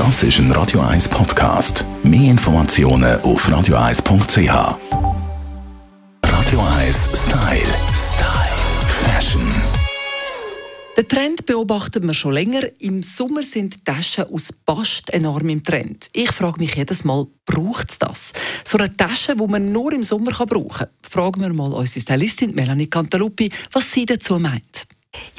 Das ist ein Radio 1 Podcast. Mehr Informationen auf radio1.ch. Radio 1 Style. Style. Fashion. Den Trend beobachten wir schon länger. Im Sommer sind Taschen aus Bast enorm im Trend. Ich frage mich jedes Mal, braucht es das? So eine Tasche, die man nur im Sommer brauchen kann. Fragen wir mal unsere Stylistin Melanie Cantaluppi, was sie dazu meint.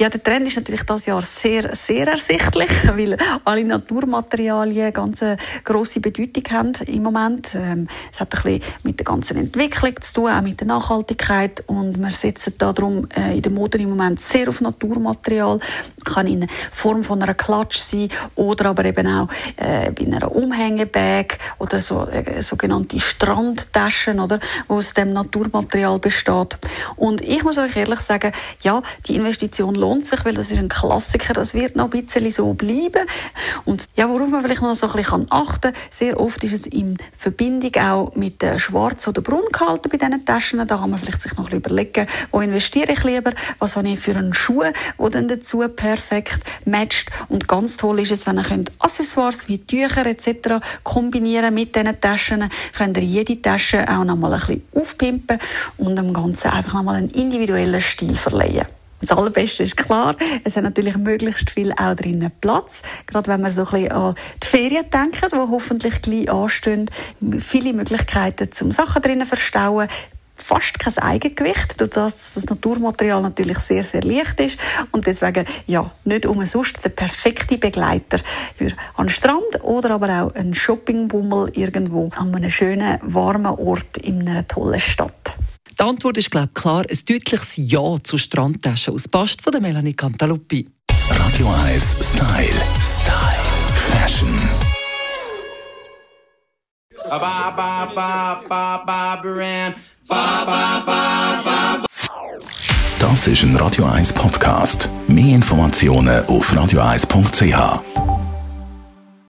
Ja, der Trend ist natürlich das Jahr sehr, sehr ersichtlich, weil alle Naturmaterialien ganz eine grosse Bedeutung haben im Moment. Ähm, es hat ein bisschen mit der ganzen Entwicklung zu tun, auch mit der Nachhaltigkeit und wir setzen darum äh, in der Mode im Moment sehr auf Naturmaterial. Kann in Form von einer Klatsch sein oder aber eben auch äh, bei einer Umhängebag oder so äh, sogenannte Strandtaschen, oder, wo aus dem Naturmaterial besteht. Und ich muss euch ehrlich sagen, ja, die Investition Investition lohnt sich, weil das ist ein Klassiker, das wird noch ein bisschen so bleiben. Und ja, worauf man vielleicht noch so ein bisschen achten kann, sehr oft ist es in Verbindung auch mit der Schwarz- oder Braungehalten bei diesen Taschen. Da kann man vielleicht sich noch ein bisschen überlegen, wo investiere ich lieber, was habe ich für einen Schuh, der dann dazu perfekt matcht. Und ganz toll ist es, wenn ihr könnt Accessoires wie Tücher etc. kombinieren mit diesen Taschen, könnt ihr jede Tasche auch noch mal ein bisschen aufpimpen und dem Ganzen einfach noch mal einen individuellen Stil verleihen. Das Allerbeste ist klar, es hat natürlich möglichst viel auch drinnen Platz. Gerade wenn man so ein bisschen an die Ferien denkt, die hoffentlich gleich anstehen. Viele Möglichkeiten zum Sachen drinnen verstauen fast kein Eigengewicht, durch das, dass das Naturmaterial natürlich sehr, sehr leicht ist und deswegen, ja, nicht umsonst der perfekte Begleiter für an Strand oder aber auch ein Shoppingbummel irgendwo an einem schönen, warmen Ort in einer tollen Stadt. Die Antwort ist, glaube ich, klar, ein deutliches Ja zu Strandtaschen aus Bast von der Melanie Cantaluppi. Radio 1 Style. Style. Fashion. Das ist ein Radio 1 Podcast. Mehr Informationen auf radio1.ch.